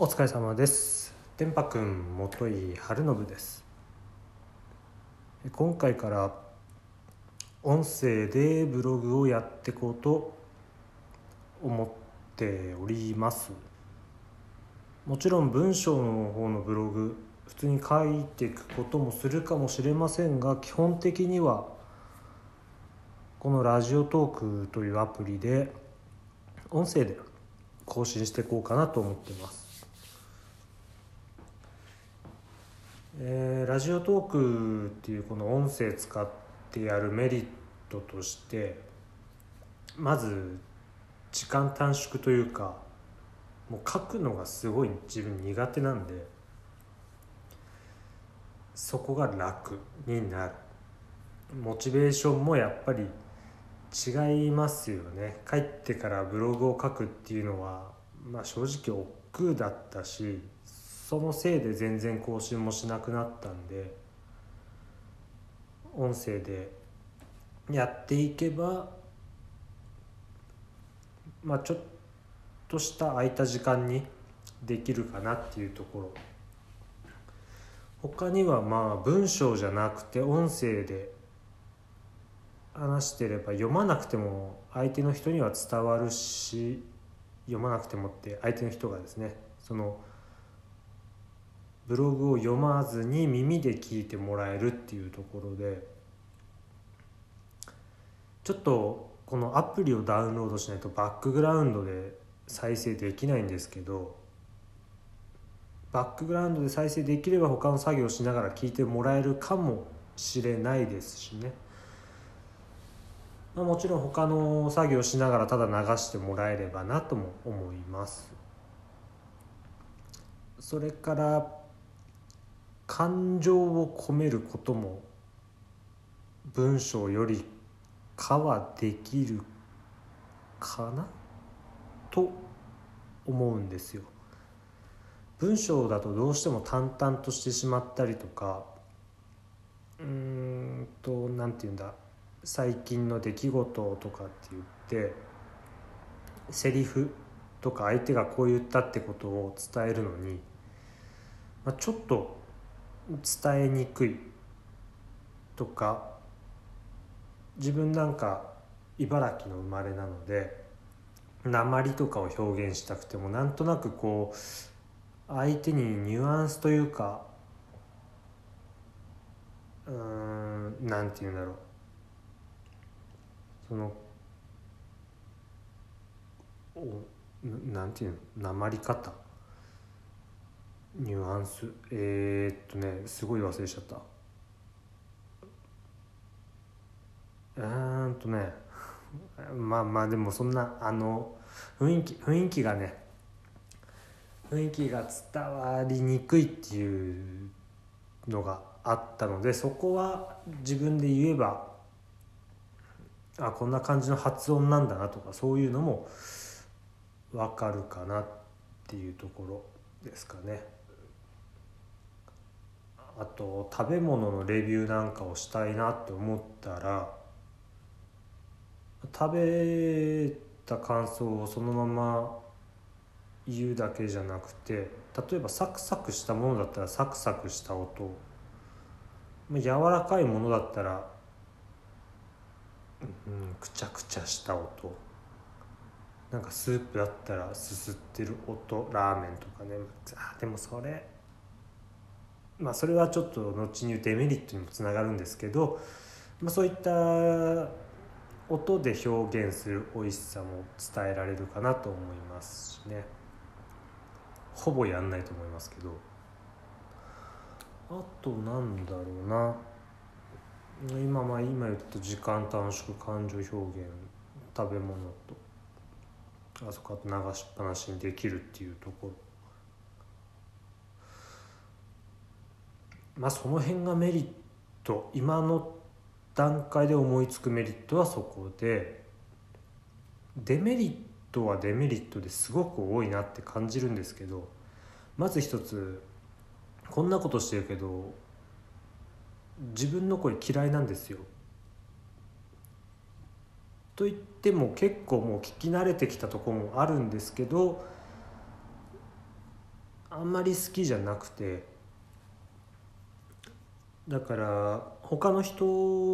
お疲れ様です。電波くん元井春信です。今回から音声でブログをやっていこうと思っております。もちろん文章の方のブログ普通に書いていくこともするかもしれませんが基本的にはこのラジオトークというアプリで音声で更新していこうかなと思ってます。えー、ラジオトークっていうこの音声使ってやるメリットとしてまず時間短縮というかもう書くのがすごい自分苦手なんでそこが楽になる。モチベーションもやっぱり違いますよね。帰ってからブログを書くっていうのはまあ正直億劫だったしそのせいで全然更新もしなくなったんで音声でやっていけばまあちょっとした空いた時間にできるかなっていうところ。他にはまあ文章じゃなくて音声で話してれば読まなくても相手の人には伝わるし読まなくてもって相手の人がですねそのブログを読まずに耳で聞いてもらえるっていうところでちょっとこのアプリをダウンロードしないとバックグラウンドで再生できないんですけどバックグラウンドで再生できれば他の作業しながら聞いてもらえるかもしれないですしね、まあ、もちろん他の作業しながらただ流してもらえればなとも思います。それから感情を込めることも文章よりかはできるかな？と思うんですよ。文章だとどうしても淡々としてしまったりとかうんと何て言うんだ？最近の出来事とかって言ってセリフとか相手がこう言ったってことを伝えるのに、まあ、ちょっと伝えにくいとか自分なんか茨城の生まれなので鉛とかを表現したくてもなんとなくこう相手にニュアンスというかうんなんて言うんだろう。そのおなんていうの？鉛方。ニュアンスえー、っとねすごい忘れちゃったうーんとね まあまあでもそんなあの雰囲気雰囲気がね雰囲気が伝わりにくいっていうのがあったのでそこは自分で言えばあこんな感じの発音なんだなとかそういうのも分かるかなっていうところですかね。あと食べ物のレビューなんかをしたいなって思ったら食べた感想をそのまま言うだけじゃなくて例えばサクサクしたものだったらサクサクした音柔らかいものだったら、うん、くちゃくちゃした音なんかスープだったらすすってる音ラーメンとかね。あでもそれまあ、それはちょっと後に言うデメリットにもつながるんですけど、まあ、そういった音で表現する美味しさも伝えられるかなと思いますしね。ほぼやんないと思いますけど。あとなんだろうな。今まあ今言った時間短縮感情表現食べ物とあそこあと流しっぱなしにできるっていうところ。まあその辺がメリット今の段階で思いつくメリットはそこでデメリットはデメリットですごく多いなって感じるんですけどまず一つこんなことしてるけど自分の声嫌いなんですよ。と言っても結構もう聞き慣れてきたとこもあるんですけどあんまり好きじゃなくてだから他の人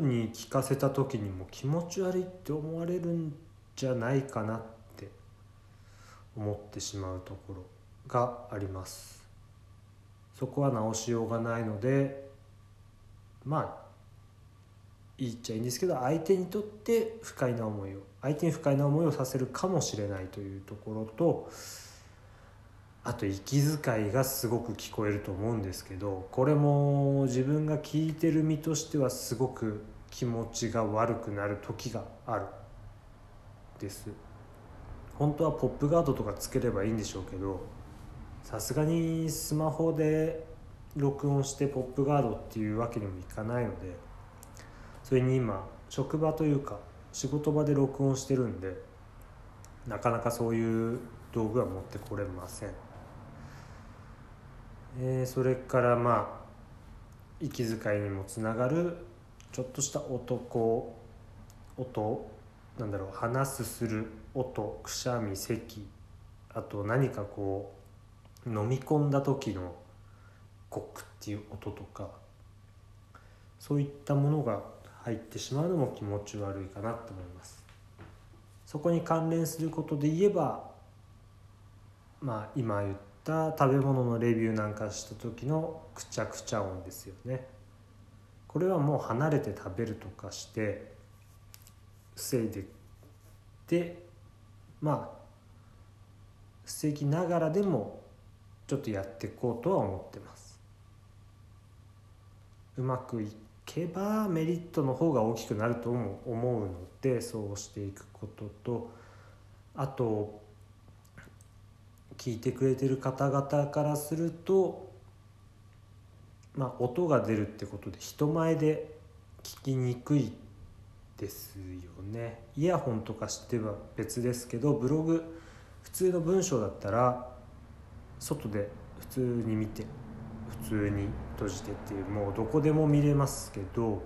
に聞かせた時にも気持ち悪いって思われるんじゃないかなって思ってしまうところがあります。そこは直しようがないのでまあ言っちゃいいんですけど相手にとって不快な思いを相手に不快な思いをさせるかもしれないというところとあと息遣いがすごく聞こえると思うんですけどこれも自分が聞いてる身としてはすごく気持ちが悪くなる時があるです。本当はポップガードとかつければいいんでしょうけどさすがにスマホで録音してポップガードっていうわけにもいかないのでそれに今職場というか仕事場で録音してるんでなかなかそういう道具は持ってこれません、えー、それからまあ息遣いにもつながるちょっとした男音なんだろう話すする音くしゃみ咳あと何かこう飲み込んだ時のゴクっていう音とかそういったものが入ってしまうのも気持ち悪いかなと思います。そこに関連することで言えばまあ今言った食べ物のレビューなんかした時のくちゃくちゃ音ですよね。これはもう離れて食べるとかして防いででまあ防ぎながらでもちょっとやっていこうとは思ってます。うまくいけばメリットの方が大きくなると思うのでそうしていくこととあと聞いてくれてる方々からするとまあ音が出るってことで人前で聞きにくいですよね。イヤホンとかしては別ですけどブログ普通の文章だったら外で普通に見て普通に閉じてっていうもうどこでも見れますけど、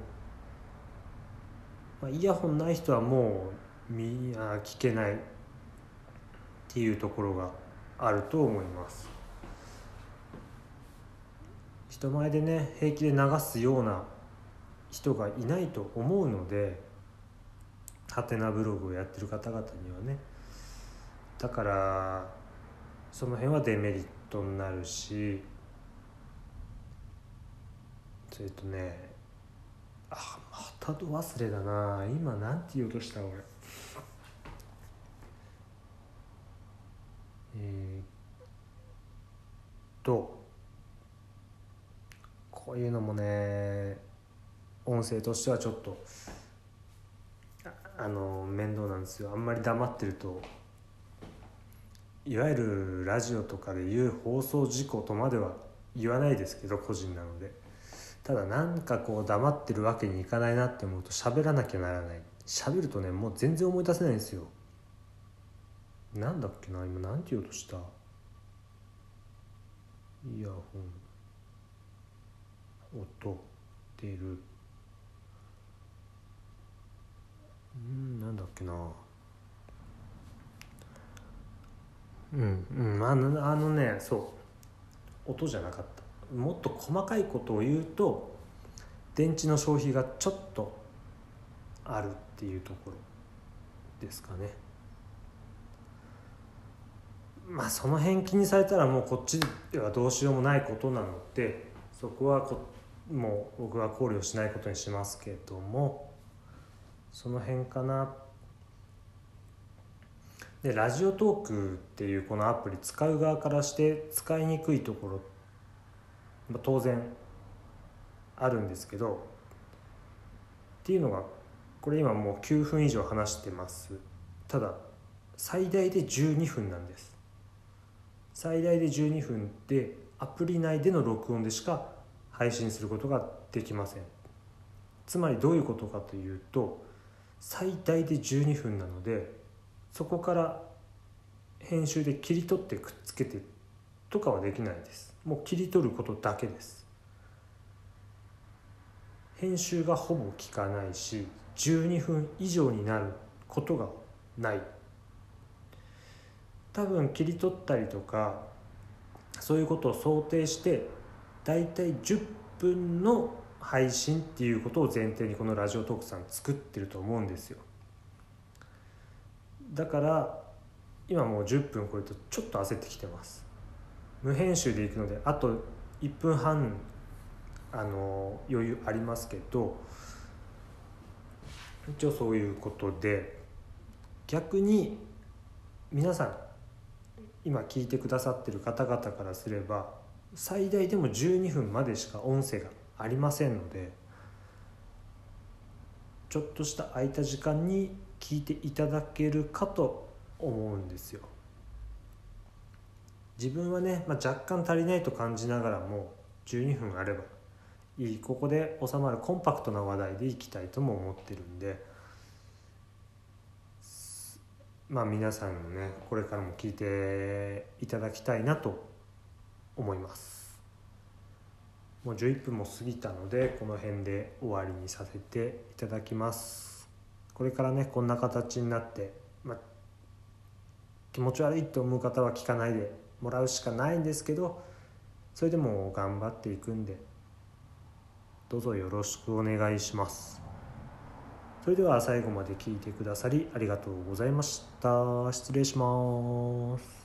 まあ、イヤホンない人はもう見あ聞けないっていうところがあると思います。人前でね平気で流すような人がいないと思うのでハテナブログをやってる方々にはね。だからその辺はデメリットになるしえっとねあまたど忘れだな。今なんて言おうとした俺。えー、っとこういうのもね音声としてはちょっとあの面倒なんですよ。あんまり黙ってるといわゆるラジオとかで言う放送事故とまでは言わないですけど個人なので。ただなんかこう黙ってるわけにいかないなって思うと喋らなきゃならない。喋るとねもう全然思い出せないんですよ。なんだっけな今なんて言おうとした？イヤホン。音出る。うんなんだっけな。うんうんあのあのねそう。音じゃなかった。もっと細かいことを言うと電池の消費がちょっとあるっていうところですかね。まあその辺気にされたらもうこっちではどうしようもないことなのでそこはこもう僕は考慮しないことにしますけどもその辺かな。でラジオトークっていうこのアプリ使う側からして使いにくいところま当然あるんですけどっていうのがこれ今もう9分以上話してます。ただ最大で12分なんです。最大で12分でアプリ内での録音でしか配信することができません。つまりどういうことかというと最大で12分なのでそこから編集で切り取ってくっつけてとかはできないです。もう切り取ることだけです。編集がほぼ効かないし12分以上になることがない。多分切り取ったりとかそういうことを想定してだいたい10分の配信っていうことを前提にこのラジオトークさん作ってると思うんですよ。だから今もう10分超えるとちょっと焦ってきてます。無編集でいくのであと1分半あの余裕ありますけど一応そういうことで逆に皆さん今聞いてくださってる方々からすれば最大でも12分までしか音声がありませんのでちょっとした空いた時間に聞いていただけるかと思うんですよ。自分はね、まあ、若干足りないと感じながらも12分あればいいここで収まるコンパクトな話題でいきたいとも思ってるんでまあ皆さんのねこれからも聞いていただきたいなと思います。もう11分も過ぎたのでこの辺で終わりにさせていただきます。これからねこんな形になって、まあ、気持ち悪いと思う方は聞かないでもらうしかないんですけどそれでも頑張っていくんでどうぞよろしくお願いします。それでは最後まで聞いてくださりありがとうございました。失礼します。